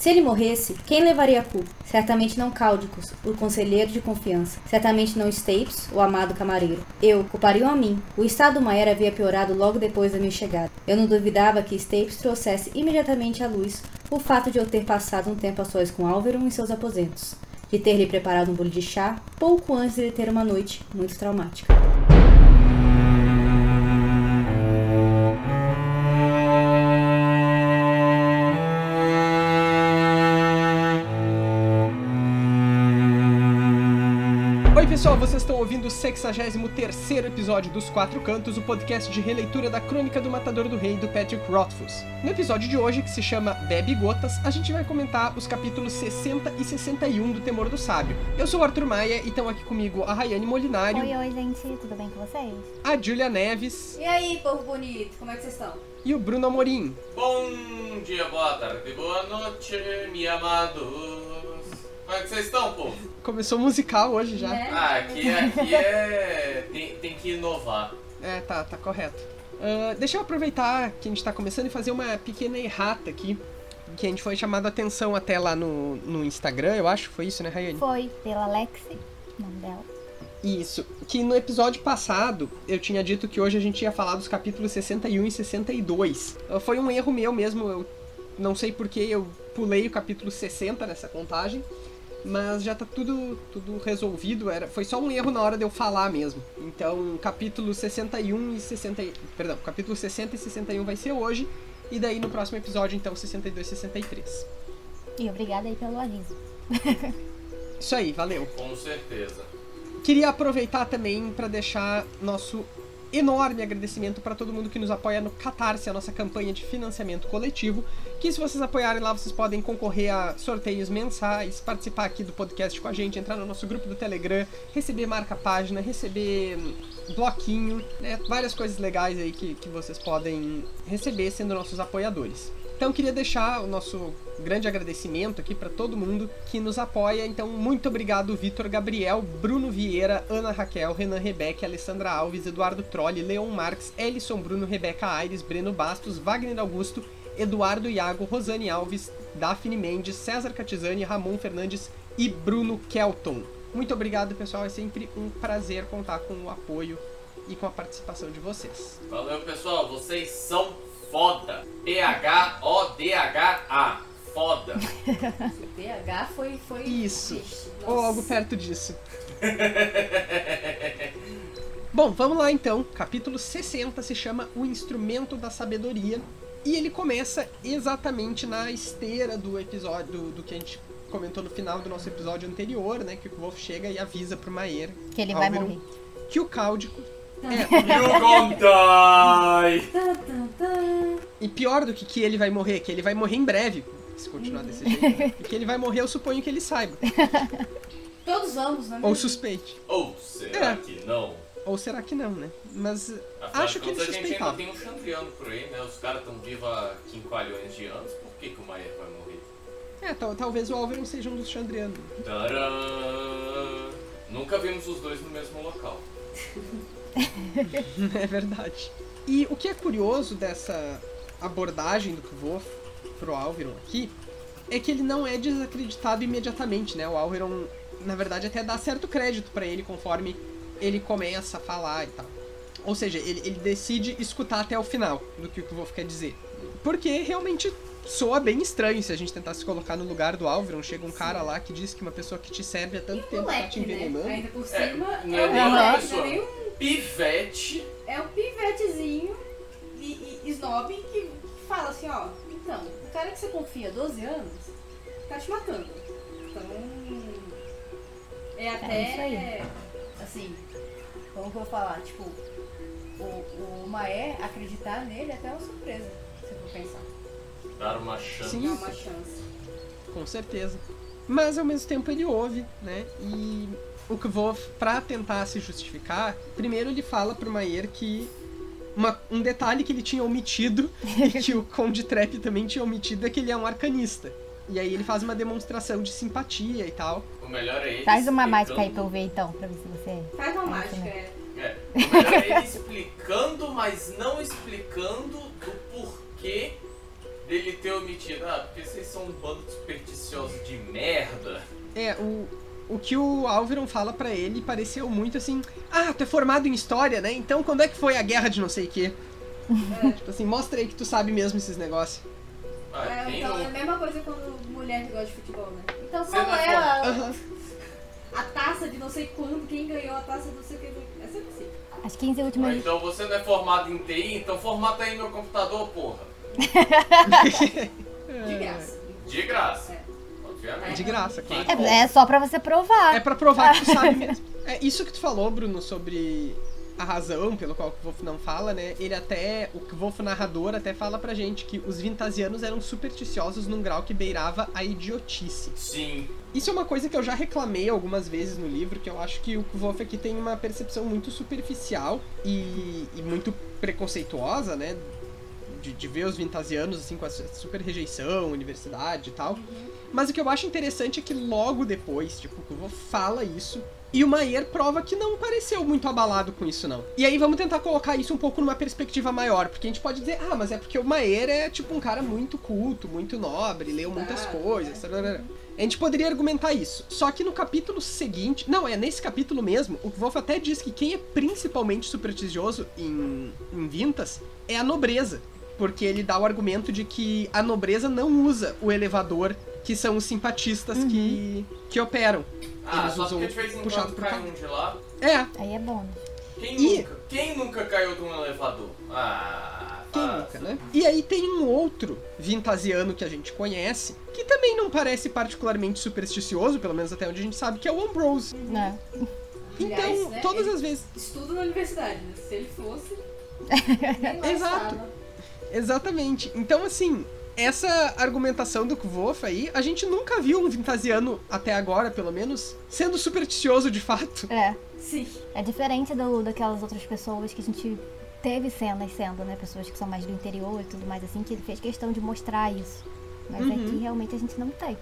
Se ele morresse, quem levaria a culpa? Certamente não Cáudicos, o conselheiro de confiança. Certamente não Stapes, o amado camareiro. Eu, culpariam a mim. O estado do Maer havia piorado logo depois da minha chegada. Eu não duvidava que Stapes trouxesse imediatamente à luz o fato de eu ter passado um tempo a sós com Álvaro em seus aposentos. De ter lhe preparado um bolo de chá pouco antes de ter uma noite muito traumática. Pessoal, vocês estão ouvindo o 63 episódio dos Quatro Cantos, o podcast de releitura da Crônica do Matador do Rei do Patrick Rothfuss. No episódio de hoje, que se chama Bebe Gotas, a gente vai comentar os capítulos 60 e 61 do Temor do Sábio. Eu sou o Arthur Maia e estão aqui comigo a Rayane Molinário. Oi, oi, gente, tudo bem com vocês? A Julia Neves. E aí, povo bonito, como é que vocês estão? E o Bruno Amorim. Bom dia, boa tarde, boa noite, me amados. Como é que vocês estão, povo? Começou musical hoje já. Né? Ah, aqui, aqui é. Tem, tem que inovar. É, tá, tá correto. Uh, deixa eu aproveitar que a gente tá começando e fazer uma pequena errata aqui. Que a gente foi chamado a atenção até lá no, no Instagram, eu acho. Foi isso, né, Rayane? Foi, pela Lexi, o nome dela. Isso. Que no episódio passado eu tinha dito que hoje a gente ia falar dos capítulos 61 e 62. Uh, foi um erro meu mesmo. Eu não sei porque eu pulei o capítulo 60 nessa contagem mas já tá tudo, tudo resolvido. Era, foi só um erro na hora de eu falar mesmo. Então, capítulo 61 e 60. Perdão, capítulo 60 e 61 vai ser hoje. E daí no próximo episódio, então, 62 e 63. E obrigada aí pelo aviso. Isso aí, valeu. Com certeza. Queria aproveitar também para deixar nosso enorme agradecimento para todo mundo que nos apoia no Catarse, a nossa campanha de financiamento coletivo, que se vocês apoiarem lá, vocês podem concorrer a sorteios mensais, participar aqui do podcast com a gente, entrar no nosso grupo do Telegram, receber marca-página, receber hum, bloquinho, né? Várias coisas legais aí que, que vocês podem receber sendo nossos apoiadores. Então queria deixar o nosso grande agradecimento aqui para todo mundo que nos apoia. Então muito obrigado Vitor Gabriel, Bruno Vieira, Ana Raquel, Renan Rebeca, Alessandra Alves, Eduardo Trolli, Leon Marques, Ellison Bruno, Rebeca Aires, Breno Bastos, Wagner Augusto, Eduardo Iago, Rosane Alves, Daphne Mendes, César Catizani, Ramon Fernandes e Bruno Kelton. Muito obrigado, pessoal. É sempre um prazer contar com o apoio e com a participação de vocês. Valeu, pessoal. Vocês são foda. P-H-O-D-H-A. Foda. PH foi. foi Isso. Ou algo perto disso. Bom, vamos lá então. Capítulo 60 se chama O Instrumento da Sabedoria. E ele começa exatamente na esteira do episódio, do, do que a gente comentou no final do nosso episódio anterior, né? Que o Wolf chega e avisa pro Maer Que ele vai morrer. que o Cáudico You gon' die. E pior do que que ele vai morrer, que ele vai morrer em breve, se continuar desse jeito. né? E que ele vai morrer, eu suponho que ele saiba. Todos vamos, não é Ou suspeite. Ou será É. que não? Ou será que não, né? Mas Afinal acho que ele contas, a gente ainda suspeitava. tem um Chandriano por aí, né? Os caras estão vivos há quinqualhões de anos. Por que, que o Maier vai morrer? É, tal- talvez o Álvaro seja um dos Chandrianos. Tcharam! Nunca vimos os dois no mesmo local. é verdade. E o que é curioso dessa abordagem do Kvof pro Alviron aqui é que ele não é desacreditado imediatamente, né? O Alviron, na verdade, até dá certo crédito pra ele conforme ele começa a falar e tal. Ou seja, ele, ele decide escutar até o final do que o Kvof quer dizer. Porque realmente soa bem estranho se a gente tentar se colocar no lugar do Alviron. Chega um cara lá que diz que uma pessoa que te serve há tanto tempo tá te Moleque, né? envenenando. Ainda por É, cima, é, é nem uma moleque, pessoa. não é nem um- Pivete. é um pivetezinho e, e snob que, que fala assim, ó, então, o cara que você confia há 12 anos tá te matando. Então, é até, isso aí. assim, como que eu vou falar, tipo, o, o Maé acreditar nele é até uma surpresa, se for pensar. Dar uma chance. Sim. Dá uma chance. Com certeza. Mas ao mesmo tempo ele ouve, né? E o Kvof, pra tentar se justificar, primeiro ele fala pro Maier que uma- um detalhe que ele tinha omitido e que o Conde Trap também tinha omitido é que ele é um arcanista. E aí ele faz uma demonstração de simpatia e tal. O melhor é ele. Faz uma mágica aí pra eu ver então, pra ver se você. Faz uma mágica, né? é. É, o melhor é ele explicando, mas não explicando do porquê dele ter omitido. Ah, porque vocês são um bando de supersticiosos de merda. É, o, o que o Alveron fala pra ele pareceu muito assim: Ah, tu é formado em história, né? Então quando é que foi a guerra de não sei o quê? tipo assim, mostra aí que tu sabe mesmo esses negócios. Ah, É, então, não- é a mesma coisa quando mulher que gosta de futebol, né? Então Você qual não é é a, a taça de não sei quando, quem ganhou a taça de não sei o que. É sempre assim. As 15 Ou últimas. então você não é formado em TI, então formata aí meu computador, porra. De graça. De graça. É. Obviamente. De graça, claro. É, é só pra você provar. É pra provar que tu sabe mesmo. É isso que tu falou, Bruno, sobre a razão pelo qual o Kvolf não fala, né? Ele até, o Kvolf narrador até fala pra gente que os vintasianos eram supersticiosos num grau que beirava a idiotice. Sim. Isso é uma coisa que eu já reclamei algumas vezes no livro, que eu acho que o Kvolf aqui tem uma percepção muito superficial e, e muito preconceituosa, né? De, de ver os vintasianos assim com essa super rejeição, universidade e tal. Mas o que eu acho interessante é que logo depois, tipo, o Kvolf fala isso e o Maier prova que não pareceu muito abalado com isso, não. E aí vamos tentar colocar isso um pouco numa perspectiva maior, porque a gente pode dizer, ah, mas é porque o Maier é tipo um cara muito culto, muito nobre, leu muitas Tá, coisas. A gente poderia argumentar isso. Só que no capítulo seguinte. Não, é nesse capítulo mesmo. O Wolf até diz que quem é principalmente supersticioso em, em Vintas é a nobreza. Porque ele dá o argumento de que a nobreza não usa o elevador, que são os simpatistas que, que operam. Ah, Eles só usam porque de vez em puxado por cai um de lá. É, Aí é bônus. Quem E- nunca? Quem nunca caiu de um elevador? Ah, Quem nunca, né? E aí tem um outro vintasiano que a gente conhece, que também não parece particularmente supersticioso, pelo menos até onde a gente sabe, que é o Ambrose. Né? Então, Aliás, né, todas ele as vezes. Estuda na universidade, né? Se ele fosse. Exato. estava. Exatamente. Então, assim, essa argumentação do Kvof aí, a gente nunca viu um vintasiano, até agora, pelo menos, sendo supersticioso de fato. É. Sim. É diferente do, daquelas outras pessoas que a gente teve cenas sendo, né? Pessoas que são mais do interior e tudo mais assim, que ele fez questão de mostrar isso. Mas Uhum. aqui realmente a gente não tem.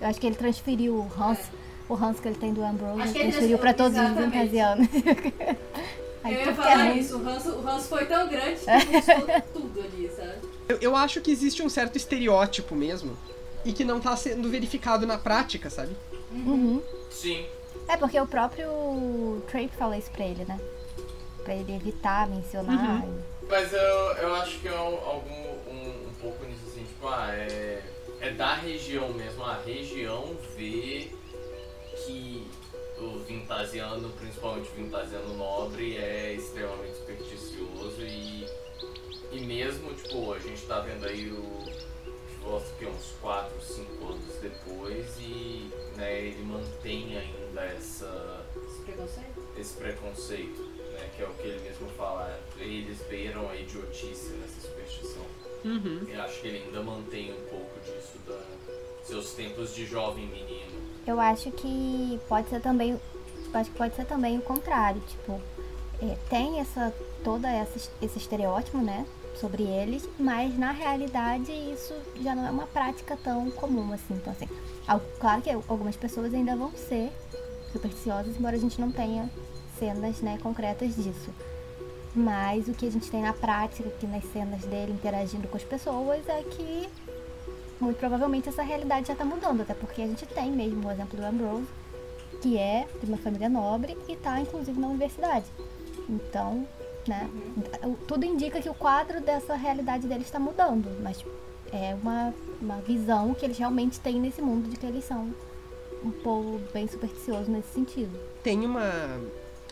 Eu acho que ele transferiu o Hans, o Hans que ele tem do Ambrose, Acho ele que ele transferiu pra todos os exatamente. Aí eu ia falar um- isso. O Hans, o Hans foi tão grande que tudo ali, sabe? Eu, eu acho que existe um certo estereótipo mesmo, e que não tá sendo verificado na prática, sabe? Uhum. Sim. É porque o próprio Trape fala isso pra ele, né? Pra ele evitar mencionar. Uhum. Mas eu, eu acho que é um- algum um, um pouco nisso assim, tipo, ah, é, é da região mesmo. A região vê que o vintasiano, principalmente o vintasiano nobre, é extremamente supersticioso e, e mesmo, tipo, a gente tá vendo aí o divórcio que é uns 4, 5 anos depois e né, ele mantém ainda essa Esse preconceito. esse preconceito, né? Que é o que ele mesmo fala. Eles beiram a idiotice nessa superstição. Uhum. Eu acho que ele ainda mantém um pouco disso da seus tempos de jovem menino. Eu acho que pode ser também. Eu acho que pode ser também o contrário, tipo, é, tem essa toda essa, esse estereótipo, né? Sobre eles, mas na realidade isso já não é uma prática tão comum assim. Então, assim, claro que algumas pessoas ainda vão ser supersticiosas, embora a gente não tenha cenas né, concretas disso. Mas o que a gente tem na prática, aqui nas cenas dele interagindo com as pessoas, é que muito provavelmente essa realidade já está mudando, até porque a gente tem mesmo o exemplo do Ambrose, que é de uma família nobre e está inclusive na universidade. Então, né, tudo indica que o quadro dessa realidade dele está mudando, mas é uma, uma visão que eles realmente têm nesse mundo de que eles são um povo bem supersticioso nesse sentido. Tem uma,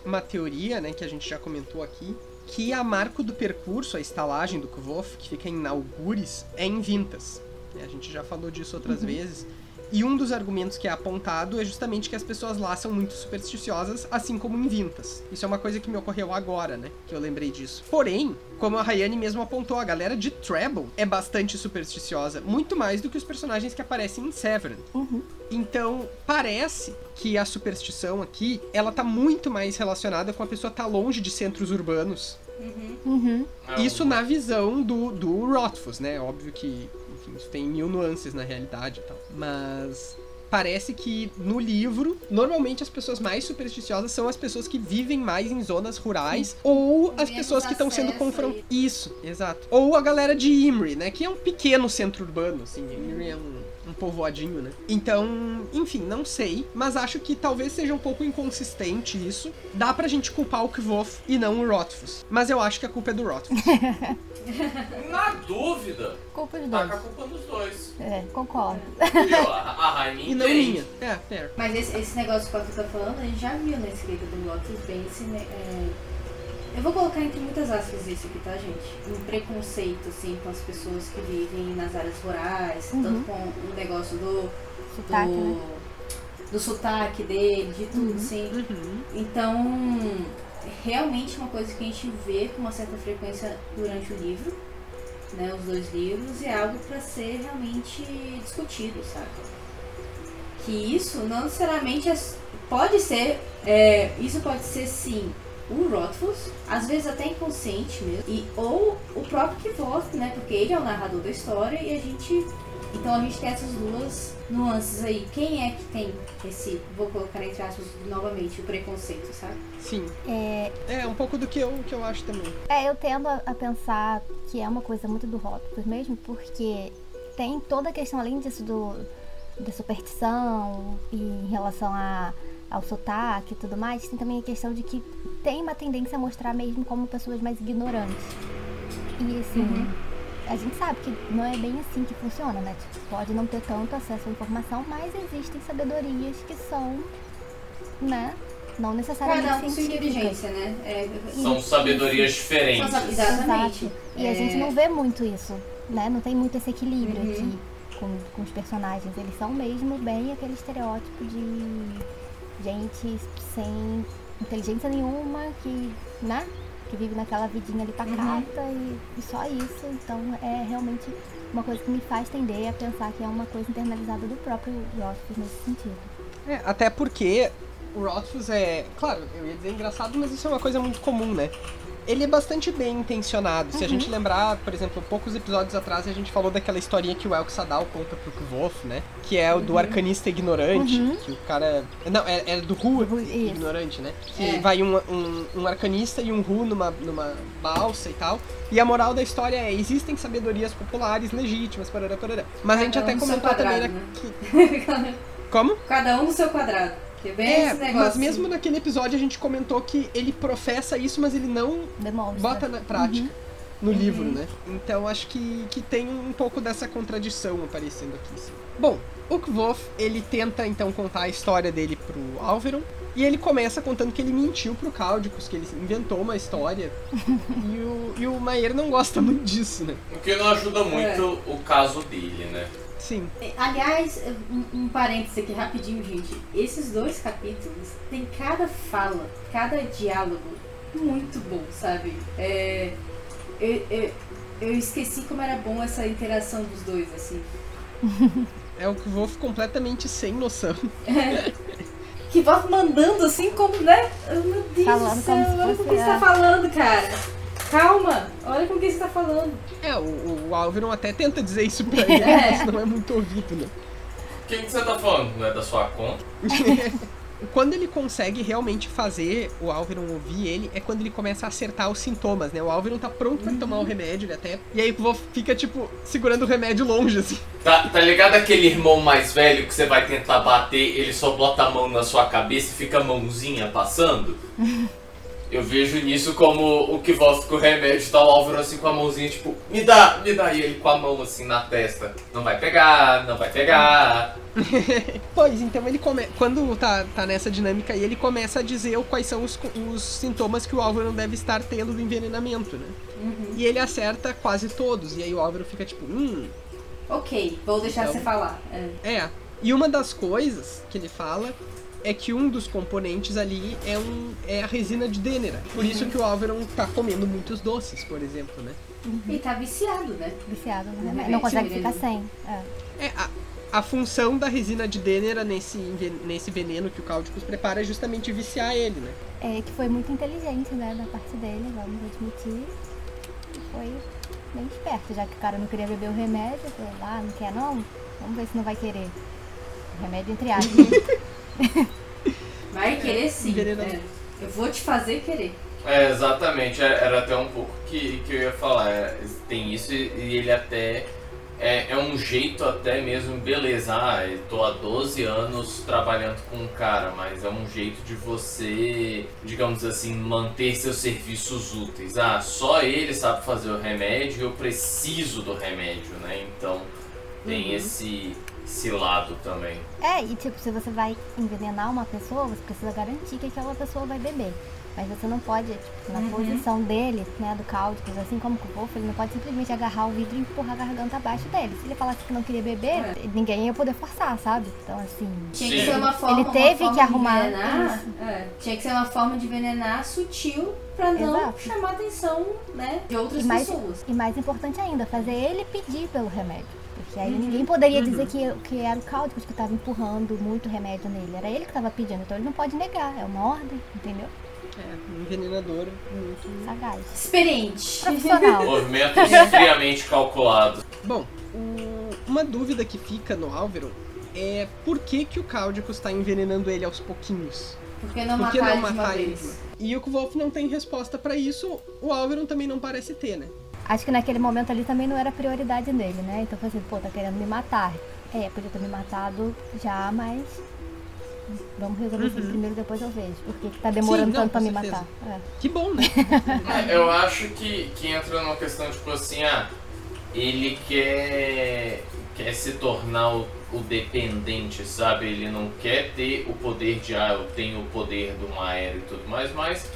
uma teoria, né, que a gente já comentou aqui, que a marco do percurso, a estalagem do Kvof, que fica em Algures, é em Vintas. A gente já falou disso outras vezes. E um dos argumentos que é apontado é justamente que as pessoas lá são muito supersticiosas, assim como em Vintas. Isso é uma coisa que me ocorreu agora, né? Que eu lembrei disso. Porém, como a Rayane mesmo apontou, a galera de Treble é bastante supersticiosa, muito mais do que os personagens que aparecem em Severin. Uhum. Então, parece que a superstição aqui, ela tá muito mais relacionada com a pessoa estar longe de centros urbanos. Uhum. É Isso um- na visão do, do Rothfuss, né? Óbvio que enfim, isso tem mil nuances na realidade e tal. Mas parece que no livro, normalmente as pessoas mais supersticiosas são as pessoas que vivem mais em zonas rurais ou as pessoas que estão sendo confrontadas. Isso, exato. Ou a galera de Imri, né? Que é um pequeno centro urbano, assim. Imri é um, um povoadinho, né? Então, enfim, não sei. Mas acho que talvez seja um pouco inconsistente isso. Dá pra gente culpar o Kvoth e não o Rothfuss. Mas eu acho que a culpa é do Rothfuss. Na dúvida, Culpa de tá dois. com a culpa dos dois. É, concordo. E, ó, a a Rainha e não entende. minha. É. Mas esse, esse negócio que o Arthur tá falando, a gente já viu na escrita do Lotus bem esse. ne- é, Eu vou colocar entre muitas aspas isso aqui, tá, gente? Um preconceito, assim, com as pessoas que vivem nas áreas rurais, Uhum. tanto com o negócio do. Sotaque, do, né? do sotaque dele, de tudo, Uhum. assim. Uhum. Então, realmente uma coisa que a gente vê com uma certa frequência durante o livro, né, os dois livros, e é algo para ser realmente discutido, sabe? Que isso não necessariamente é, pode ser, é, isso pode ser sim o Rothfuss, às vezes até inconsciente mesmo, e, ou o próprio Kvoth, né, porque ele é o narrador da história e a gente então a gente tem essas duas nuances aí. Quem é que tem esse, vou colocar entre aspas novamente, o preconceito, sabe? Sim. É, É um pouco do que eu, que eu acho também. É, eu tendo a, a pensar que é uma coisa muito do Rótopus mesmo, porque tem toda a questão, além disso, do, da superstição e em relação a, ao sotaque e tudo mais, tem também a questão de que tem uma tendência a mostrar mesmo como pessoas mais ignorantes. E assim, a gente sabe que não é bem assim que funciona, né? Tipo, pode não ter tanto acesso à informação, mas existem sabedorias que são, né? Não necessariamente Cada um com sua científicas. inteligência, né? É, São Isso. sabedorias diferentes. São Exatamente. Exato. E a É. gente não vê muito isso, né? Não tem muito esse equilíbrio Uhum. aqui com, com os personagens. Eles são mesmo bem aquele estereótipo de gente sem inteligência nenhuma, que, né? Que vive naquela vidinha ali pacata e, e só isso. Então é realmente uma coisa que me faz tender a pensar que é uma coisa internalizada do próprio Rothfuss nesse sentido. É, até porque o Rothfuss é. Claro, eu ia dizer engraçado, mas isso é uma coisa muito comum, né? Ele é bastante bem intencionado. Se a gente lembrar, por exemplo, poucos episódios atrás a gente falou daquela historinha que o Elk Sadal conta pro Kvoth, né? Que é o do arcanista ignorante. Uhum. Que o cara. Não, é, é do Ru ignorante, né? Que É. vai um, um, um arcanista e um Ru numa, numa balsa e tal. E a moral da história é: existem sabedorias populares legítimas, parará, parará. Mas a gente Cada até um comentou também quadrado, né, que. Como? Cada um no seu quadrado. Que é bem É, esse negócio. mas mesmo naquele episódio a gente comentou que ele professa isso, mas ele não Demonstra. bota na prática no livro, né? Então acho que, que tem um pouco dessa contradição aparecendo aqui. Sim. Bom, o Kvoth, ele tenta então contar a história dele pro Alveron. E ele começa contando que ele mentiu pro Cáudicos, que ele inventou uma história. e o, e o Maier não gosta muito disso, né? O que não ajuda muito o caso dele, né? Sim. Aliás, um, um parênteses aqui rapidinho, gente. Esses dois capítulos tem cada fala, cada diálogo muito bom, sabe? É, eu, eu, eu esqueci como era bom essa interação dos dois, assim. É o Kvoth completamente sem noção. Que volta mandando assim como, né? Oh, meu Deus Falando do céu, olha fosse quem você tá falando, cara. Calma, olha com quem você tá falando. É, o, o até tenta dizer isso pra ele, É. mas não é muito ouvido, né? Quem que você tá falando? Não é da sua conta? Quando ele consegue realmente fazer o Alveron ouvir ele, é quando ele começa a acertar os sintomas, né? O Alveron tá pronto pra tomar o remédio, ele até. E aí o fica, tipo, segurando o remédio longe, assim. Tá, tá ligado aquele irmão mais velho que você vai tentar bater, ele só bota a mão na sua cabeça e fica a mãozinha passando? Eu vejo nisso como o que volta com o remédio, tá o Álvaro assim com a mãozinha, tipo, me dá, me dá, e ele com a mão assim na testa. Não vai pegar, não vai pegar. Pois, então ele come... quando tá, tá nessa dinâmica aí, ele começa a dizer quais são os, os sintomas que o Álvaro deve estar tendo do envenenamento, né? E ele acerta quase todos, e aí o Álvaro fica tipo, hum, Ok, vou deixar Então- você falar. É. É, e uma das coisas que ele fala é que um dos componentes ali é, um, é a resina de Dênera. Por isso que o Álvaro tá comendo muitos doces, por exemplo, né? E tá viciado, né? Viciado no Não é consegue ficar sem. É. É, a, a função da resina de Dênera nesse, nesse veneno que o Cáudicos prepara é justamente viciar ele, né? É que foi muito inteligente, né, da parte dele, vamos admitir. E Foi bem esperto, já que o cara não queria beber o remédio, falou, ah, não quer não? Vamos ver se não vai querer. Remédio entre aspas. Vai querer sim. Envenenamento. é. Eu vou te fazer querer. É, exatamente, é- era até um pouco que, que eu ia falar. é, tem isso e e ele até. É, é um jeito até mesmo, beleza, ah, eu tô há 12 anos trabalhando com um cara, mas é um jeito de você, digamos assim, manter seus serviços úteis. Ah, só ele sabe fazer o remédio e eu preciso do remédio, né? Então tem esse, esse lado também. É, e tipo, se você vai envenenar uma pessoa, você precisa garantir que aquela pessoa vai beber. Mas você não pode, tipo, na Uhum. posição dele, né, do cáuticos, assim como com o Wolf, ele não pode simplesmente agarrar o vidro e empurrar a garganta abaixo dele. Se ele falasse que não queria beber, É. ninguém ia poder forçar, sabe? Então, assim. Tinha que ser uma forma, Ele uma teve forma que arrumar de envenenar. é, tinha que ser uma forma de envenenar sutil pra não Exato. chamar a atenção, né, de outras E mais, pessoas. e mais importante ainda, fazer ele pedir pelo remédio. Porque aí Uhum. ninguém poderia dizer que, que era o cáuticos que estava empurrando muito remédio nele. Era ele que estava pedindo, então ele não pode negar. É uma ordem, entendeu? É, um envenenador muito. Sagaz. Experiente. Profissional. Movimentos friamente calculados. Bom, o- uma dúvida que fica no Álvaro é por que, que o Cáudicos está envenenando ele aos pouquinhos? Por que não Por que matar não matar ele? vez? E o Wolf não tem resposta pra isso, o Álvaro também não parece ter, né? Acho que naquele momento ali também não era prioridade dele, né? Então foi assim, pô, tá querendo me matar. É, podia ter me matado já, mas. Vamos resolver isso primeiro, depois eu vejo. Por que que tá demorando Uhum. Sim, não, tanto pra me certeza. matar? É. Que bom, né? Eu acho que, que entra numa questão tipo assim, ah, ele quer, quer se tornar o, o dependente, sabe? Ele não quer ter o poder de, ah, eu tenho o poder do Maer e tudo mais, mas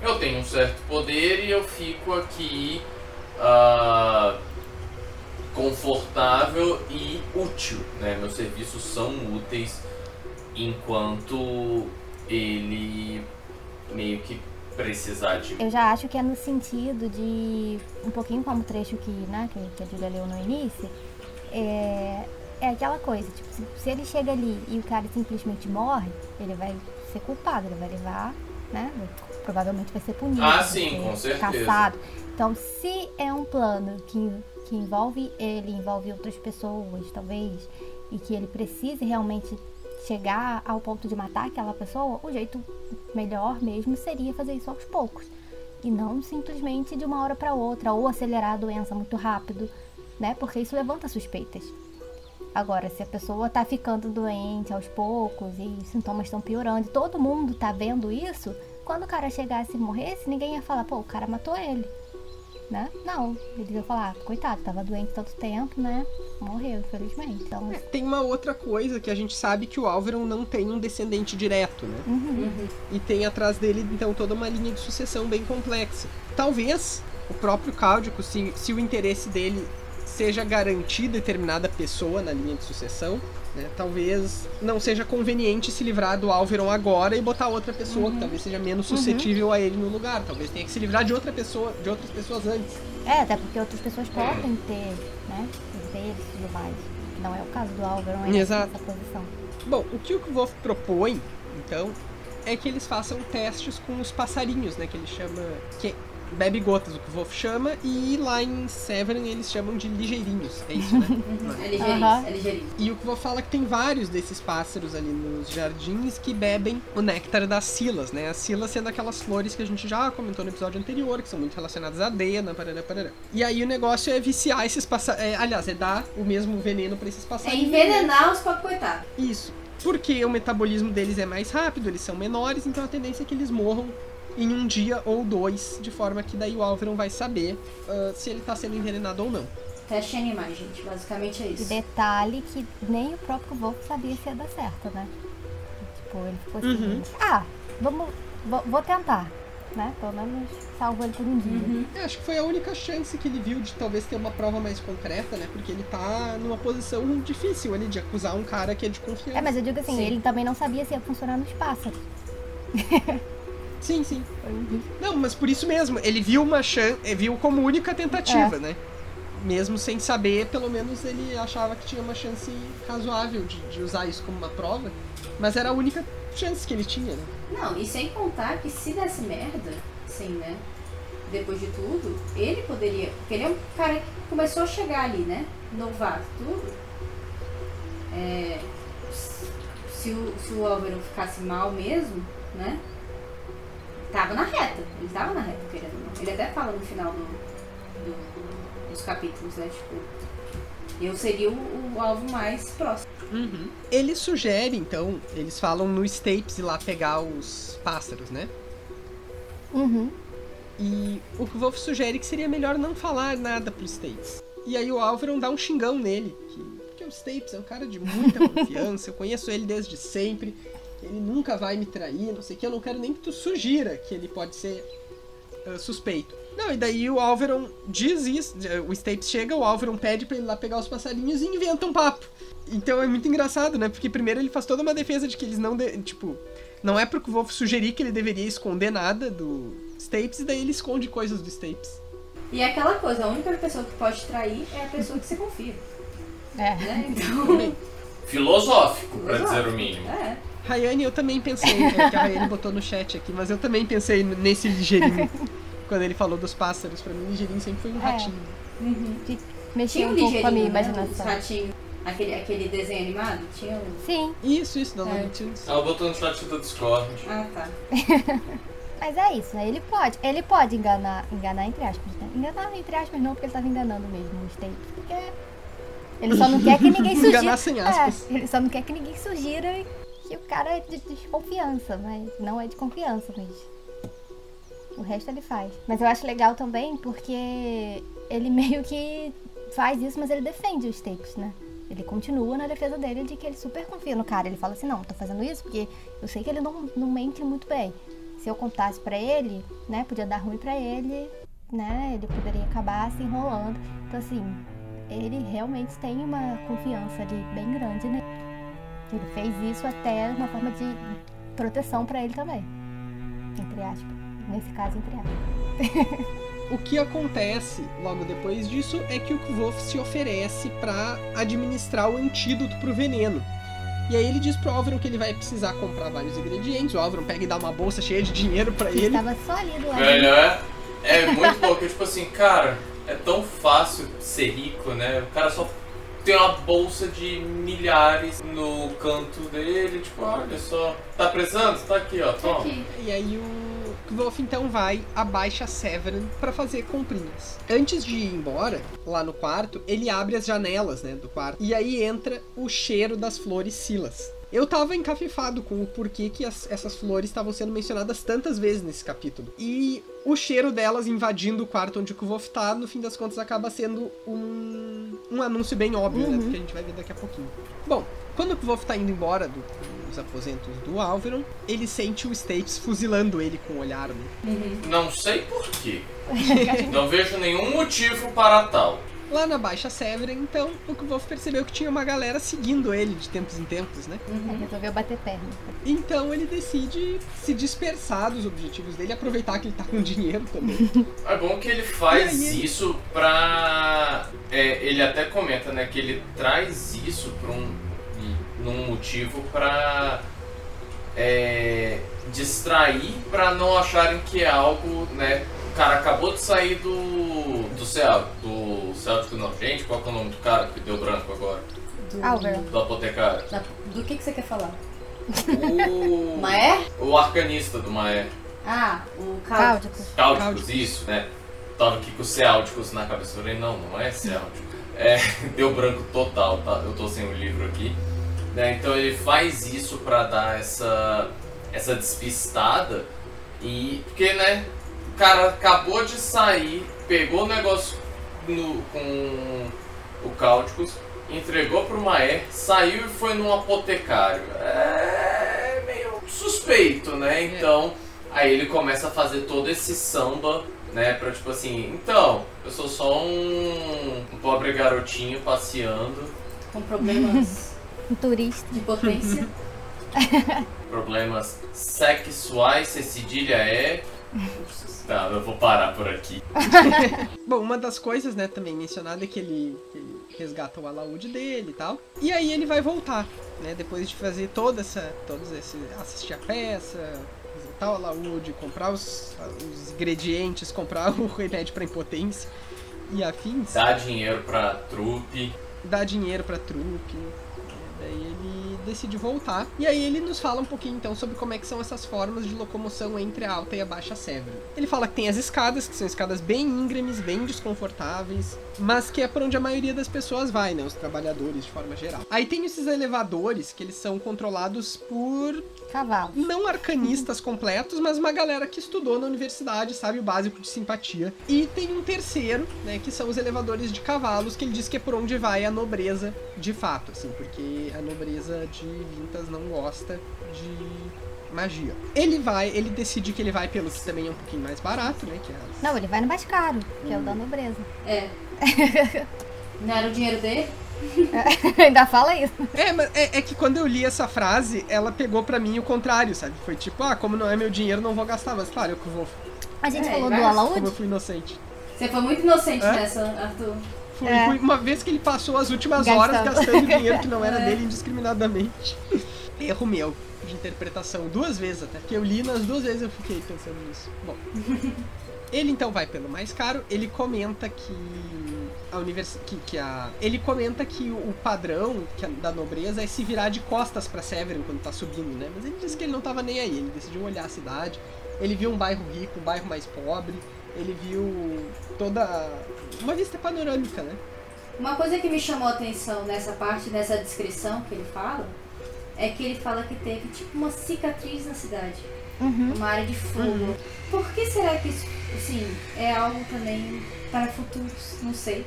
eu tenho um certo poder e eu fico aqui ah, confortável e útil, né? Meus serviços são úteis enquanto ele meio que precisar de Eu já acho que é no sentido de. Um pouquinho como o trecho que, né, que a Julia leu no início. É, é aquela coisa, tipo, se, se ele chega ali e o cara simplesmente morre, ele vai ser culpado, ele vai levar, né? Provavelmente vai ser punido. Ah, sim, com certeza. Caçado. Então, se é um plano que, que envolve ele, envolve outras pessoas, talvez, e que ele precise realmente chegar ao ponto de matar aquela pessoa, o jeito melhor mesmo seria fazer isso aos poucos. E não simplesmente de uma hora para outra, ou acelerar a doença muito rápido, né? Porque isso levanta suspeitas. Agora, se a pessoa tá ficando doente aos poucos e os sintomas estão piorando e todo mundo tá vendo isso, quando o cara chegasse e morresse, ninguém ia falar, pô, o cara matou ele. Né? Não, eles iam falar, ah, coitado, tava doente tanto tempo, né? Morreu, infelizmente. Então, É, Tem uma outra coisa que a gente sabe que o Álvaro não tem um descendente direto, né? uhum. E tem atrás dele, então, toda uma linha de sucessão bem complexa. Talvez o próprio Cáudico, se, se o interesse dele seja garantir determinada pessoa na linha de sucessão, né? Talvez não seja conveniente se livrar do Álvaro agora e botar outra pessoa que talvez seja menos suscetível a ele no lugar. Talvez tenha que se livrar de outra pessoa, de outras pessoas antes. É, até porque outras pessoas podem ter, né? Interesses e tudo mais. Não é o caso do Álvaro, não é Exato. nessa posição. Bom, o que o Wolf propõe, então, é que eles façam testes com os passarinhos, né? Que ele chama. Que bebe gotas, o que o Wolf chama, e lá em Severn eles chamam de ligeirinhos. É isso, né? É ligeirinho, Aham. é ligeirinho. e o que o Wolf fala que tem vários desses pássaros ali nos jardins que bebem o néctar das silas, né? As silas sendo aquelas flores que a gente já comentou no episódio anterior, que são muito relacionadas à dena, parará, parará. E aí o negócio é viciar esses passarinhos. aliás, é dar o mesmo veneno pra esses É passarinhos. envenenar os pobres coitados. Isso. Porque o metabolismo deles é mais rápido, eles são menores, então a tendência é que eles morram em um dia ou dois, de forma que daí o Álvaro vai saber ah, se ele tá sendo envenenado ou não. Teste animais, gente. Basicamente é isso. detalhe que nem o próprio Wolf sabia se ia dar certo, né? Tipo, ele ficou assim, Uhum. ah, vamos, vou, vou tentar, né? Pelo menos salvo ele por um dia. Uhum. É, acho que foi a única chance que ele viu de talvez ter uma prova mais concreta, né? Porque ele tá numa posição difícil ali de acusar um cara que é de confiança. É, mas eu digo assim, Sim. ele também não sabia se ia funcionar nos pássaros. Sim, sim. Um risco. Não, mas por isso mesmo, ele viu uma chance, viu como única tentativa, É. né? Mesmo sem saber, pelo menos ele achava que tinha uma chance razoável de, de usar isso como uma prova. Mas era a única chance que ele tinha, né? Não, e sem contar que se desse merda, assim, né? Depois de tudo, ele poderia. Porque ele é um cara que começou a chegar ali, né? Novato, tudo. É, se o, se o Álvaro ficasse mal mesmo, né? Tava na reta. Ele tava na reta, querendo ou não. Ele até fala no final do, do- dos capítulos, né? Tipo, eu seria o, o alvo mais próximo. Uhum. Ele sugere, então, eles falam no Stapes ir lá pegar os pássaros, né? Uhum. E o Wolf sugere que seria melhor não falar nada pro Stapes. E aí o Álvaro dá um xingão nele, que, porque o Stapes é um cara de muita confiança, eu conheço ele desde sempre, ele nunca vai me trair, não sei o que, eu não quero nem que tu sugira que ele pode ser ah, suspeito. Não, e daí o Álvaro diz isso, o Stapes chega, o Álvaro pede pra ele lá pegar os passarinhos e inventa um papo. Então é muito engraçado, né? Porque primeiro ele faz toda uma defesa de que eles não, de- tipo, não é pro Wolf sugerir que ele deveria esconder nada do Stapes, e daí ele esconde coisas do Stapes. E é aquela coisa, a única pessoa que pode trair é a pessoa que você confia. É. Né? Então. Filosófico, pra dizer o mínimo. É. Rayane, eu também pensei, é, que a Rayane botou no chat aqui, mas eu também pensei nesse ligeirinho. quando ele falou dos pássaros, pra mim, ligeirinho sempre foi um É. ratinho. Uhum. Mexia Tinha um um pouco com a minha ligeirinho, né? Imaginação. ratinhos. Aquele, aquele desenho animado? Tinha um. Sim, Isso, isso, da É. Looney Tunes. Ela botou no chat do Discord. Ah, tá. mas é isso, né? Ele pode, ele pode enganar, enganar entre aspas, né? Enganar entre aspas não, porque ele tava enganando mesmo os Stapes, porque ele só não quer que ninguém sugira. Enganar sem aspas. É, ele só não quer que ninguém sugira que o cara é de desconfiança, mas não é de confiança, mas o resto ele faz. Mas eu acho legal também porque ele meio que faz isso, mas ele defende os Stapes, né? Ele continua na defesa dele de que ele super confia no cara. Ele fala assim, não, tô fazendo isso porque eu sei que ele não, não mente muito bem. Se eu contasse pra ele, né, podia dar ruim pra ele, né, ele poderia acabar se enrolando. Então, assim, ele realmente tem uma confiança ali bem grande, né? Ele fez isso até uma forma de proteção pra ele também. Entre aspas. Nesse caso, entre aspas. O que acontece logo depois disso é que o Kvolf se oferece pra administrar o antídoto pro veneno. E aí ele diz pro Álvaro que ele vai precisar comprar vários ingredientes. O Álvaro pega e dá uma bolsa cheia de dinheiro pra Ele ele. tava só ali do lado. Velho, é, é muito louco. Tipo assim, cara, é tão fácil ser rico, né? O cara só tem uma bolsa de milhares no canto dele. Tipo, olha só, tá precisando? Tá aqui, ó, toma. Aqui. E aí o Kvolf então vai a Baixa Severin pra fazer comprinhas. Antes de ir embora, lá no quarto, ele abre as janelas, né, do quarto. E aí entra o cheiro das flores silas. Eu tava encafifado com o porquê que as- essas flores estavam sendo mencionadas tantas vezes nesse capítulo. E o cheiro delas invadindo o quarto onde o Kvolf tá, no fim das contas, acaba sendo um, um anúncio bem óbvio, né, do que a gente vai ver daqui a pouquinho. Bom, quando o Kvolf tá indo embora do- dos aposentos do Alveron, ele sente o Stapes fuzilando ele com o olhar, né? Não sei porquê. Não vejo nenhum motivo para tal. Lá na Baixa Severin, então, o Kvolf percebeu que tinha uma galera seguindo ele de tempos em tempos, né? Ele resolveu bater perna. Então ele decide se dispersar dos objetivos dele, aproveitar que ele tá com dinheiro também. É bom que ele faz aí? isso pra. é, ele até comenta, né, que ele traz isso pra um. num motivo pra. é, distrair pra não acharem que é algo, né? O cara acabou de sair do. do céu. Do Celtico não, gente, qual que é o nome do cara que deu branco agora? Do, Álvaro. Do apotekário. da- do que, que você quer falar? O. Maé? O arcanista do Maé. Ah, o Cáudico. Cáudicos. Cáudicos, Cáudicos. isso, né? Tava aqui com o Céldicos na cabeça. Eu falei, não, não é Céltico. É, deu branco total, tá? Eu tô sem o livro aqui. Né? Então ele faz isso pra dar essa, essa despistada. E. Porque, né? O cara acabou de sair, pegou o negócio no- com o Cáudicos, entregou pro Maé, saiu e foi num apotecário. É meio suspeito, né? Então. Aí ele começa a fazer todo esse samba, né? Pra tipo assim, então, eu sou só um, um pobre garotinho passeando, Com problemas Um turista. de potência. problemas sexuais, se cedilha é. Tá, eu vou parar por aqui. Bom, uma das coisas, né, também mencionada é que ele, ele resgata o alaúde dele e tal. E aí ele vai voltar, né, depois de fazer toda essa, todos esse, assistir a peça, resgatar o alaúde, comprar os, os ingredientes, comprar o remédio pra impotência e afins, Dá dinheiro pra trupe. dar dinheiro pra trupe, Daí ele decide voltar. E aí ele nos fala um pouquinho então sobre como é que são essas formas de locomoção entre a alta e a baixa Severn. Ele fala que tem as escadas, que são escadas bem íngremes, bem desconfortáveis, mas que é por onde a maioria das pessoas vai, né? Os trabalhadores de forma geral. Aí tem esses elevadores que eles são controlados por Cavalo. não arcanistas completos, mas uma galera que estudou na universidade, sabe o básico de simpatia. E tem um terceiro, né, que são os elevadores de cavalos, que ele diz que é por onde vai a nobreza de fato, assim, porque a nobreza de Vintas não gosta de magia. Ele vai, ele decide que ele vai pelo que também é um pouquinho mais barato, né, que é as- Não, ele vai no mais caro, que é o da nobreza. É. Não era o dinheiro dele? Ainda fala isso. É, mas é, é que quando eu li essa frase, ela pegou pra mim o contrário, sabe? Foi tipo, ah, como não é meu dinheiro, não vou gastar. Mas claro, eu que vou. A gente É, falou vai- do Como eu alaúde? fui inocente. Você foi muito inocente nessa, Arthur. Fui, É. fui uma vez que ele passou as últimas Gastando. horas gastando dinheiro que não era É. dele indiscriminadamente. Erro meu de interpretação, duas vezes até. Que eu li nas duas vezes eu fiquei pensando nisso. Bom. Ele então vai pelo mais caro, ele comenta que a univers... que, que a ele comenta que o padrão que a- da nobreza é se virar de costas pra Severin quando tá subindo, né? Mas ele disse que ele não tava nem aí, ele decidiu olhar a cidade. Ele viu um bairro rico, um bairro mais pobre, ele viu toda uma vista panorâmica, né? Uma coisa que me chamou a atenção nessa parte, nessa descrição que ele fala, é que ele fala que teve tipo uma cicatriz na cidade. Uhum. Uma área de fogo. Uhum. Por que será que isso, assim, é algo também para futuros? Não sei.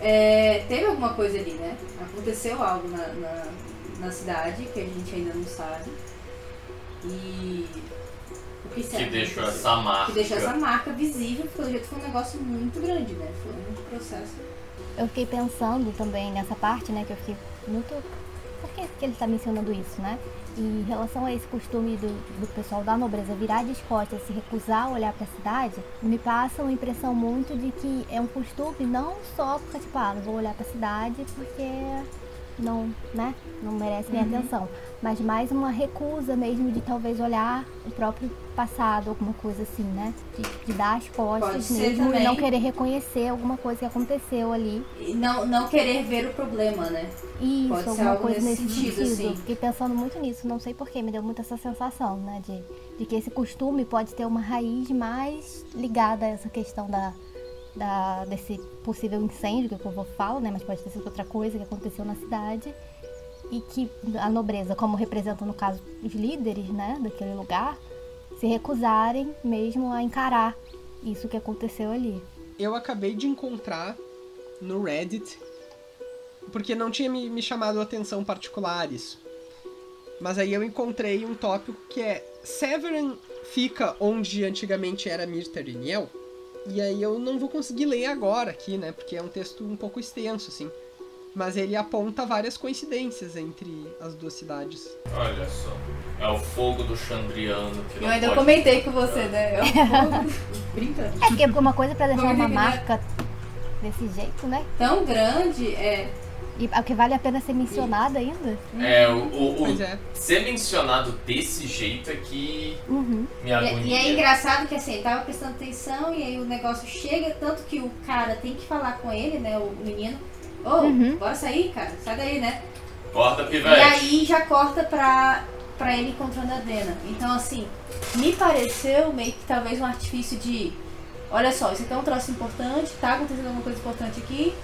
É, teve alguma coisa ali, né? Aconteceu algo na, na, na cidade que a gente ainda não sabe. E. O que será Que deixou aconteceu? essa marca. Que deixou essa marca visível, porque pelo jeito foi um negócio muito grande, né? Foi um processo. Eu fiquei pensando também nessa parte, né, que eu fiquei muito. Por que, que ele está mencionando isso, né? E em relação a esse costume do, do pessoal da nobreza virar de costas e se recusar a olhar para a cidade, me passa uma impressão muito de que é um costume não só porque, tipo, ah, não vou olhar para a cidade porque não, né, não merece minha atenção, mas mais uma recusa mesmo de talvez olhar o próprio passado, alguma coisa assim, né? De, de dar as costas mesmo e não querer reconhecer alguma coisa que aconteceu ali. E não, não querer ver o problema, né? Isso, Pode alguma coisa nesse nesse sentido, sentido. assim. Fiquei pensando muito nisso, não sei porquê, me deu muito essa sensação, né? De, de que esse costume pode ter uma raiz mais ligada a essa questão da, da, desse possível incêndio que o povo fala, né? Mas pode ter sido outra coisa que aconteceu na cidade. E que a nobreza, como representa no caso os líderes, né, daquele lugar, se recusarem mesmo a encarar isso que aconteceu ali. Eu acabei de encontrar no Reddit, porque não tinha me, me chamado a atenção particular isso. Mas aí eu encontrei um tópico que é Severin fica onde antigamente era Mirtariniel. E aí eu não vou conseguir ler agora aqui, né? Porque é um texto um pouco extenso, assim. Mas ele aponta várias coincidências entre as duas cidades. Olha só. É o fogo do Chandriano que Eu não ainda pode... comentei com você, né? Eu Brincando. É porque uma coisa pra deixar uma marca desse jeito, né? Tão grande, é. E o que vale a pena ser mencionada ainda? É, o, o, o- é. ser mencionado desse jeito é que Uhum. me E, agonia. e é engraçado que assim, ele tava prestando atenção e aí o negócio chega, tanto que o cara tem que falar com ele, né? O menino. Ô, Uhum. bora sair, cara. Sai daí, né? Corta, E pivete. aí já corta pra, pra ele encontrando a Dena. Então, assim, me pareceu meio que talvez um artifício de. Olha só, isso aqui é um troço importante, tá acontecendo alguma coisa importante aqui.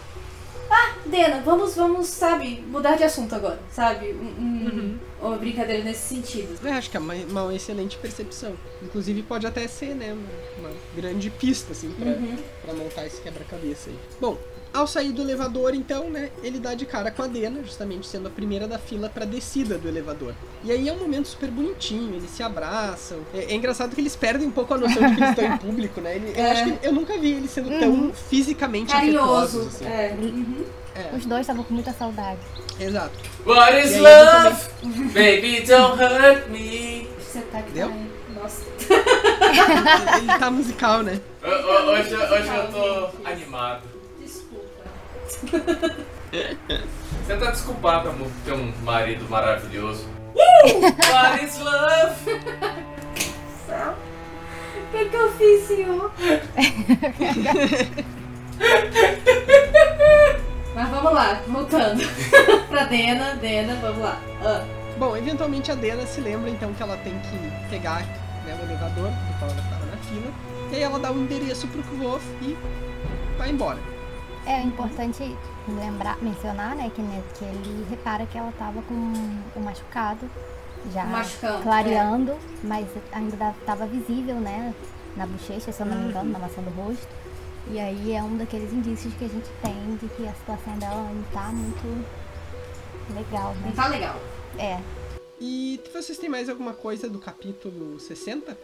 Ah, Dena, vamos, vamos, sabe, mudar de assunto agora, sabe? Um- um- Uma brincadeira nesse sentido. Eu acho que é uma, uma excelente percepção. Inclusive pode até ser, né, uma, uma grande pista, assim, pra, Uhum. pra montar esse quebra-cabeça aí. Bom, ao sair do elevador, então, né, ele dá de cara com a Dena, justamente sendo a primeira da fila pra descida do elevador. E aí é um momento super bonitinho, eles se abraçam. É, é engraçado que eles perdem um pouco a noção de que eles estão em público, né? Ele- eu É. acho que eu nunca vi eles sendo tão fisicamente Carinhoso. assim. É. Uhum. É, Os dois estavam com muita saudade. exato. What is aí, love? Baby, don't hurt me. Você tá aqui Deu? também. Nossa. Ele, ele tá musical, né? Ho- ho- Hoje, hoje eu tô animado. Desculpa. Você tá desculpado por ter um marido maravilhoso. What is love? O que, que eu fiz, senhor? Mas vamos lá, voltando. pra Dena, Dena, vamos lá. Ah, Bom, eventualmente a Dena se lembra então que ela tem que pegar né, o elevador, porque ela estava na fila, e aí ela dá o endereço pro Kvof e vai embora. É importante lembrar, mencionar, né, que, né, que ele repara que ela tava com o machucado já machucão, clareando, mas ainda tava visível, né, na bochecha, se eu não me Uhum. engano, na maçã do rosto. E aí é um daqueles indícios que a gente tem de que a situação dela não tá muito legal, não né? tá legal. É, E vocês têm mais alguma coisa do capítulo 60?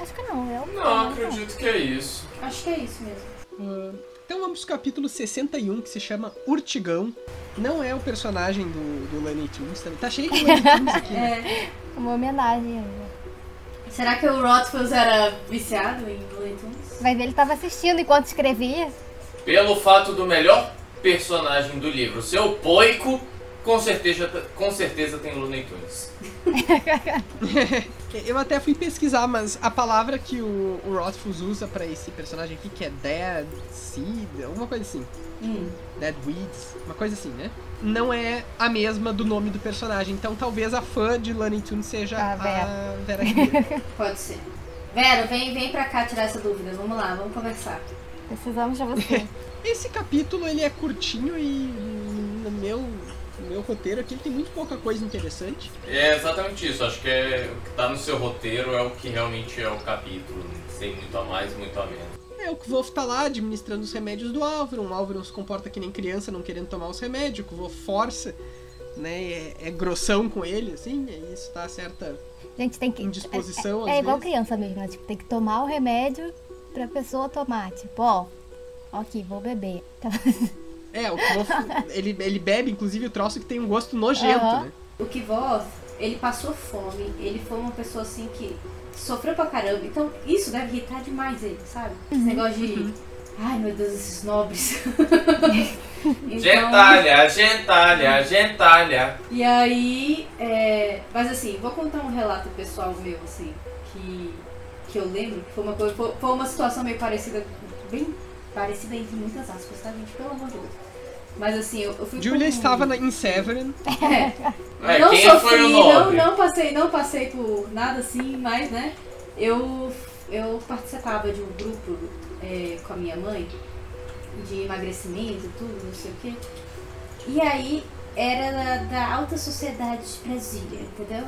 acho que não, eu Não, acredito que é isso. Acho que é isso mesmo. Ah, então vamos pro capítulo 61, que se chama Urtigão. Não é o personagem do, do Looney Tunes, também. tá cheio de Looney Tunes aqui. né? É, Uma homenagem ainda. será que o Rothfuss era viciado em Looney Tunes? Vai ver, ele tava assistindo enquanto escrevia. Pelo fato do melhor personagem do livro ser o Poico, com certeza, com certeza tem Looney Tunes. Eu até fui pesquisar, mas a palavra que o, o Rothfuss usa pra esse personagem aqui, que é Dead Seed, alguma coisa assim. Hum. Dead Weeds, uma coisa assim, né? Não é a mesma do nome do personagem. Então talvez a fã de Looney Tunes seja A a Vera. Vera. Pode ser. Vera, vem, vem pra cá tirar essa dúvida. Vamos lá, vamos conversar. Precisamos de você. Esse capítulo ele é curtinho e no meu, no meu roteiro aqui ele tem muito pouca coisa interessante. É exatamente isso. Acho que é, o que tá no seu roteiro é o que realmente é o capítulo. Sem muito a mais, muito a menos. É, o Kvolf tá lá administrando os remédios do Álvaro. O Álvaro se comporta que nem criança, não querendo tomar os remédios. O Kvolf força, né? É, é grossão com ele, assim. E isso tá certa gente tem que. indisposição, É, às é igual criança mesmo, né? Tipo, tem que tomar o remédio pra pessoa tomar. Tipo, ó, ok, vou beber. Então, É, o Kvolf, ele, ele bebe, inclusive, o troço que tem um gosto nojento, Aham. né? O Kvoth, ele passou fome, ele foi uma pessoa assim que sofreu pra caramba. Então isso deve irritar demais ele, sabe? Esse negócio de. Ai meu Deus, esses nobres. então, Gentalha, gentalha, gentalha. e aí. é, Mas assim, vou contar um relato pessoal meu, assim, que, que eu lembro, que foi uma coisa. Foi, foi uma situação meio parecida, bem parecida entre muitas aspas, tá, gente? Pelo amor de Deus. Mas assim, eu, eu fui Julia com- estava na, em Severin. É, não quem sofri, não, não passei, não passei por nada assim, mas né, eu, eu participava de um grupo é, com a minha mãe de emagrecimento, tudo, não sei o quê. E aí era da, da alta sociedade de Brasília, entendeu?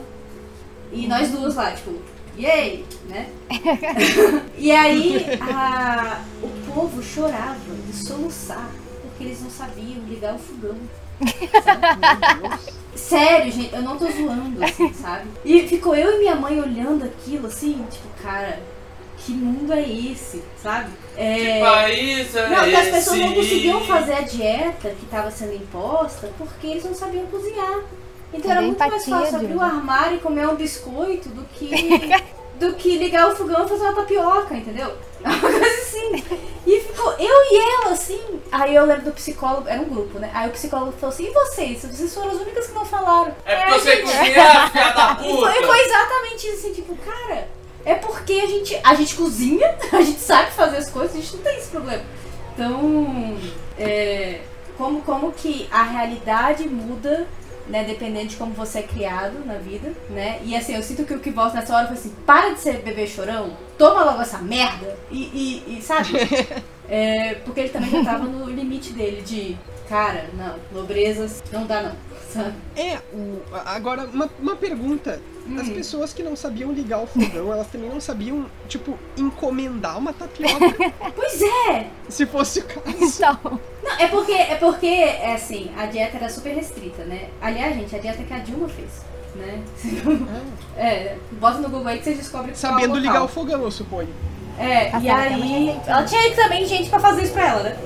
E nós duas lá, tipo, yay, né? e aí a, o povo chorava de soluçar porque eles não sabiam ligar o fogão. Sério, gente, eu não tô zoando, assim, sabe? E ficou eu e minha mãe olhando aquilo, assim, tipo, cara, que mundo é esse, sabe? É... Que país é Não, que as esse? pessoas não conseguiam fazer a dieta que estava sendo imposta porque eles não sabiam cozinhar. Então era muito mais fácil abrir o armário e comer um biscoito do que do que ligar o fogão e fazer uma tapioca, entendeu? Uma coisa assim. E ficou eu e ela, assim. Aí eu lembro do psicólogo, era um grupo, né? Aí o psicólogo falou assim: e vocês? Vocês foram as únicas que não falaram. É porque você cozinha, filha da e foi, puta! foi exatamente isso, assim, tipo, cara, é porque a gente, a gente cozinha, a gente sabe fazer as coisas, a gente não tem esse problema. Então, é, como, como que a realidade muda, né, dependendo de como você é criado na vida, né? E assim, eu sinto que o que volta nessa hora foi assim, para de ser bebê chorão, toma logo essa merda e, e, e sabe? É, porque ele também já tava no limite dele de, cara, não, nobrezas não dá não, sabe? É, o, agora, uma, uma pergunta. As Hum. pessoas que não sabiam ligar o fogão, elas também não sabiam, tipo, encomendar uma tapioca, Pois é! se fosse o caso. Então, Não, é porque, é porque, é assim, a dieta era super restrita, né? Aliás, gente, a dieta que a Dilma fez, né? É, bota no Google aí que vocês descobrem qual é o Sabendo local. ligar o fogão, eu suponho. É, Tá e muita aí... Ela tinha também gente pra fazer isso pra ela, né?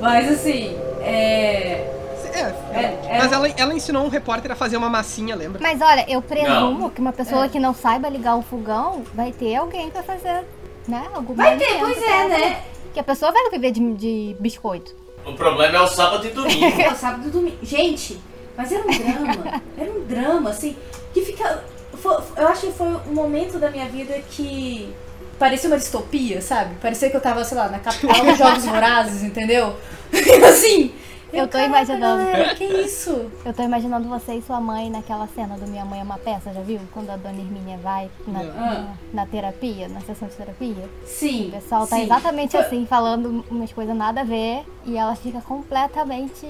Mas assim, é... É, É, é mas ela, ela ensinou um repórter a fazer uma massinha, lembra? mas olha, eu presumo Não. que uma pessoa É. que não saiba ligar o fogão vai ter alguém pra fazer, né? Algum Vai ter, pois é, né? Que a pessoa vai viver de, de biscoito. O problema é o sábado e domingo. Pô, sábado e domingo. Gente, mas era um drama. Era um drama, assim, que fica. foi- eu acho que foi um momento da minha vida que parecia uma distopia, sabe? Parecia que eu tava, sei lá, na capital dos Jogos Vorazes, entendeu? assim, Eu tô imaginando. galera, que isso? Eu tô imaginando você e sua mãe naquela cena do Minha Mãe é uma Peça, já viu? Quando a dona Hermínia vai na, na, na terapia, na sessão de terapia. Sim. O pessoal tá sim. exatamente Foi- assim, falando umas coisas nada a ver, e ela fica completamente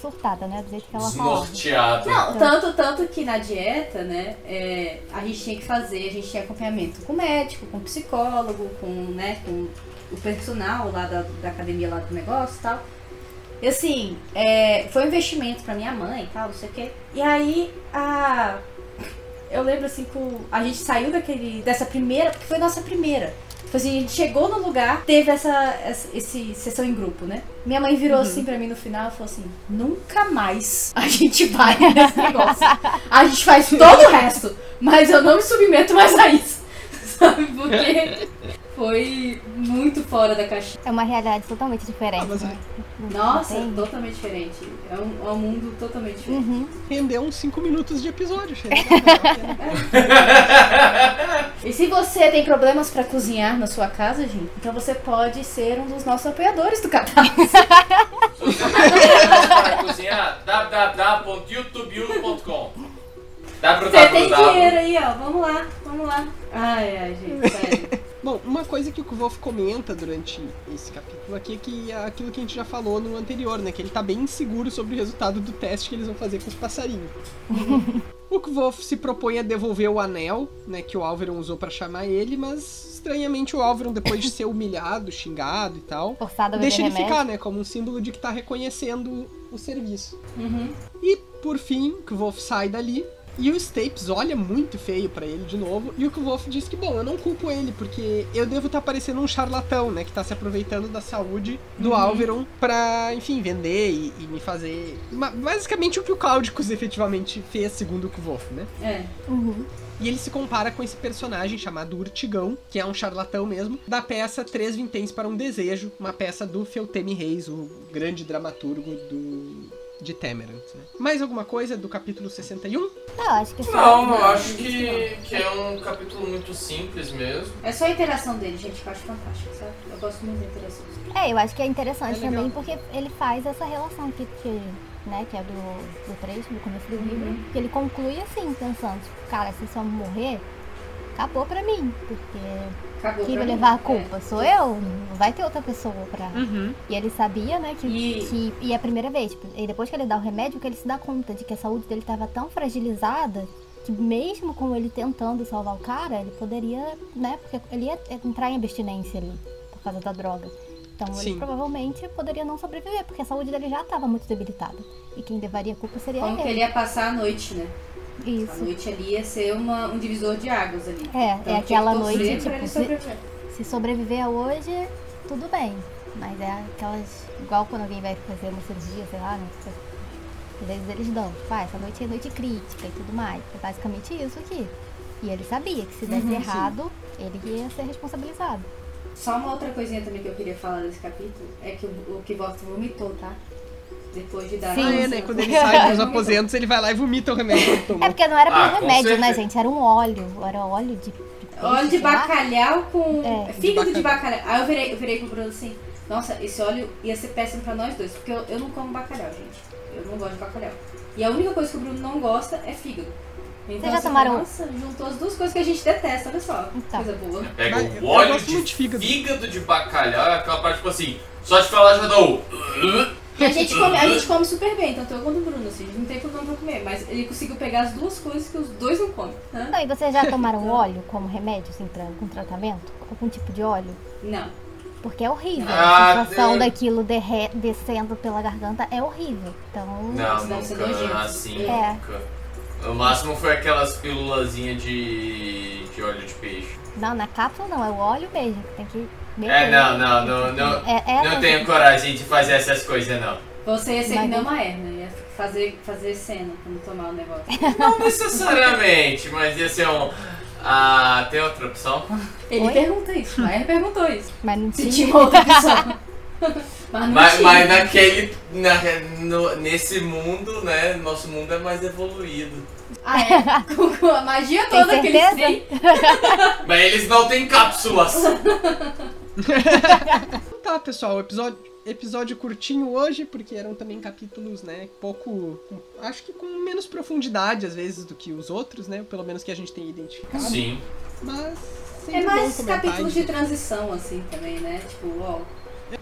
surtada, né? Do jeito que ela fala. Não, tanto, tanto que na dieta, né, é, a gente tinha que fazer, a gente tinha acompanhamento com médico, com psicólogo, com, né, com o personal lá da, da academia lá do negócio e tal. E assim, é, foi um investimento pra minha mãe e tal, não sei o quê. E aí, a... Eu lembro assim que a gente saiu daquele, dessa primeira, porque foi nossa primeira. Tipo assim, a gente chegou no lugar, teve essa, essa esse sessão em grupo, né? Minha mãe virou assim pra mim no final e falou assim: nunca mais a gente vai nesse negócio. A gente faz todo o resto, mas eu não me submeto mais a isso. Sabe? Porque foi muito fora da caixinha. É uma realidade totalmente diferente. Ah, mas né? Nossa, totalmente diferente. É um, é um mundo totalmente diferente. Uhum. Rendeu uns 5 minutos de episódio? E se você tem problemas pra cozinhar na sua casa, gente, então você pode ser um dos nossos apoiadores do Catarse. Se você tem para cozinhar, www.youtube.com Você tem dinheiro aí, ó. Vamos lá, vamos lá. Ai, ai, gente, sério. Bom, uma coisa que o Wolf comenta durante esse capítulo aqui é que é aquilo que a gente já falou no anterior, né? Que ele tá bem inseguro sobre o resultado do teste que eles vão fazer com os passarinhos. o Kvolf se propõe a devolver o anel, né, que o Álvaro usou pra chamar ele, mas estranhamente o Álvaro, depois de ser humilhado, xingado e tal, deixa ele remédio. ficar, né, como um símbolo de que tá reconhecendo o serviço. Uhum. E por fim, Kvolf sai dali. E o Stapes olha muito feio pra ele de novo. E o Kvolf diz que, bom, eu não culpo ele, porque eu devo estar parecendo um charlatão, né? Que tá se aproveitando da saúde do Alveron pra, enfim, vender e, e me fazer. Basicamente o que o Cláudicos efetivamente fez, segundo o Kvolf, né? É. Uhum. E ele se compara com esse personagem chamado Urtigão, que é um charlatão mesmo, da peça Três Vinténs para um Desejo, uma peça do Feltemi Reis, o grande dramaturgo do de Temerant, né? Mais alguma coisa do capítulo 61? Não, acho que só. Não, eu acho que, que é um capítulo muito simples mesmo. É só a interação dele, gente, que eu acho fantástico, sabe? Eu gosto muito da interação dele. É, eu acho que é interessante É também porque ele faz essa relação que, que, né, que é do, do trecho, do começo do livro, que ele conclui assim, pensando, tipo, cara, se só morrer, acabou pra mim, porque Acabou quem pra vai levar a É. culpa? Sou eu, não vai ter outra pessoa pra... Uhum. E ele sabia, né, que, E- que e é a primeira vez, tipo, e depois que ele dá o remédio, que ele se dá conta de que a saúde dele tava tão fragilizada que mesmo com ele tentando salvar o cara, ele poderia, né, porque ele ia entrar em abstinência ali, por causa da droga. Então Sim. ele provavelmente poderia não sobreviver, porque a saúde dele já estava muito debilitada. E quem levaria a culpa seria Como que ele. ele ia passar a noite, né? A Isso. noite ali ia ser uma, um divisor de águas ali. É, Então, é aquela que noite, tipo, ele se, sobreviver. se sobreviver a hoje, tudo bem. Mas é aquelas. Igual quando alguém vai fazer uma cirurgia, sei lá, né? tipo, Às vezes eles dão, tipo, ah, essa noite é noite crítica e tudo mais. É basicamente isso aqui. E ele sabia que se desse Uhum, errado, ele ia ser responsabilizado. Só uma outra coisinha também que eu queria falar desse capítulo é que o, o Kivok vomitou, tá? Depois de dar Sim. Ah, é, né? Quando ele sai dos aposentos, ele vai lá e vomita o remédio É porque não era Ah, pra com remédio, né, gente? Era um óleo. Era óleo de. de Óleo de bacalhau com. É. Fígado De de bacalhau. Aí eu virei, eu virei pro Bruno assim: Nossa, esse óleo ia ser péssimo pra nós dois. Porque eu, eu não como bacalhau, gente. Eu não gosto de bacalhau. E a única coisa que o Bruno não gosta é fígado. Então, Vocês já assim, tomaram- Nossa, juntou as duas coisas que a gente detesta, olha só. Então. Coisa boa. Pega o óleo de, de fígado. fígado. de bacalhau, é aquela parte tipo assim, só de falar já dá o... E a gente, come, a gente come super bem, tanto eu quanto o Bruno, assim. A gente não tem problema pra comer. Mas ele conseguiu pegar as duas coisas que os dois não comem. Né? Não, e vocês já tomaram óleo como remédio, assim, pra, com tratamento? Algum tipo de óleo? Não. Porque é horrível. Ah, a sensação eu- daquilo derre- descendo pela garganta é horrível. Então. Não, ser nunca, nojento. assim, É. nunca. O máximo foi aquelas pílulazinhas de, de óleo de peixe. Não, na cápsula não, é o óleo mesmo. que Tem que. É, não, não, não, não, É, é não assim. tenho coragem de fazer essas coisas, não. Você ia ser que nem uma hernia. Ia fazer, fazer cena quando tomar o negócio. Não necessariamente, mas ia ser um... Ah, tem outra opção? Ele Oi? pergunta isso. Maia perguntou isso. Mas não Se tinha. tinha outra opção. Mas não Mas, tinha. mas naquele... Na, no- nesse mundo, né, nosso mundo é mais evoluído. Ah, é? Com, com a magia toda que eles têm. Mas eles não têm cápsulas. Tá, pessoal, episódio. episódio curtinho hoje, porque eram também capítulos, né, pouco, acho que com menos profundidade às vezes do que os outros, né, pelo menos que a gente tem identificado. Sim. Mas é mais capítulos de transição assim também, né? Tipo, ó,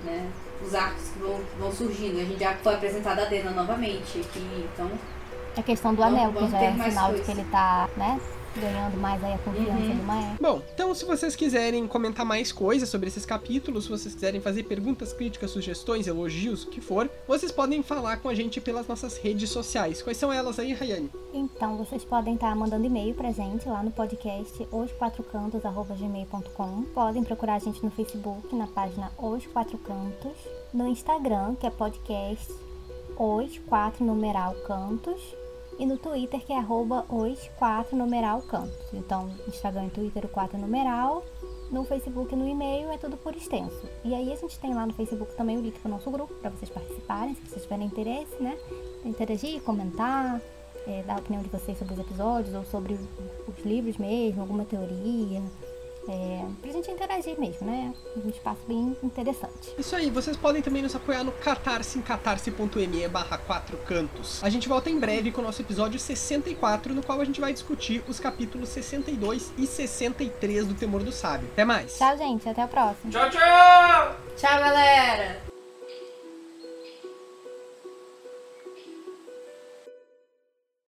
né? Os arcos que vão, vão surgindo. A gente já foi apresentada a Dena novamente aqui, então. A questão do anel, que já é um sinal de que ele tá, né? Ganhando mais aí a confiança uhum. do Maé. Bom, então se vocês quiserem comentar mais coisas sobre esses capítulos, se vocês quiserem fazer perguntas, críticas, sugestões, elogios, o que for, vocês podem falar com a gente pelas nossas redes sociais. Quais são elas aí, Rayane? Então, vocês podem estar mandando e-mail pra gente lá no podcast osquatrocantos.gmail.com Podem procurar a gente no Facebook, na página Os Quatro Cantos, no Instagram, que é podcast os quatro numeral cantos e no Twitter que é arroba os 4 numeral cantos. Então, Instagram e Twitter o 4 numeral, no Facebook e no e-mail é tudo por extenso. E aí a gente tem lá no Facebook também o link para o nosso grupo, para vocês participarem, se vocês tiverem interesse, né? Interagir, comentar, é, dar a opinião de vocês sobre os episódios ou sobre os livros mesmo, alguma teoria, é, pra gente interagir mesmo, né? Um espaço bem interessante. Isso aí, vocês podem também nos apoiar no Catarse em catarse.me barra 4 cantos. A gente volta em breve com o nosso episódio 64, no qual a gente vai discutir os capítulos 62 e 63 do Temor do Sábio. Até mais! Tchau, gente. Até a próxima. Tchau, tchau! Tchau, galera!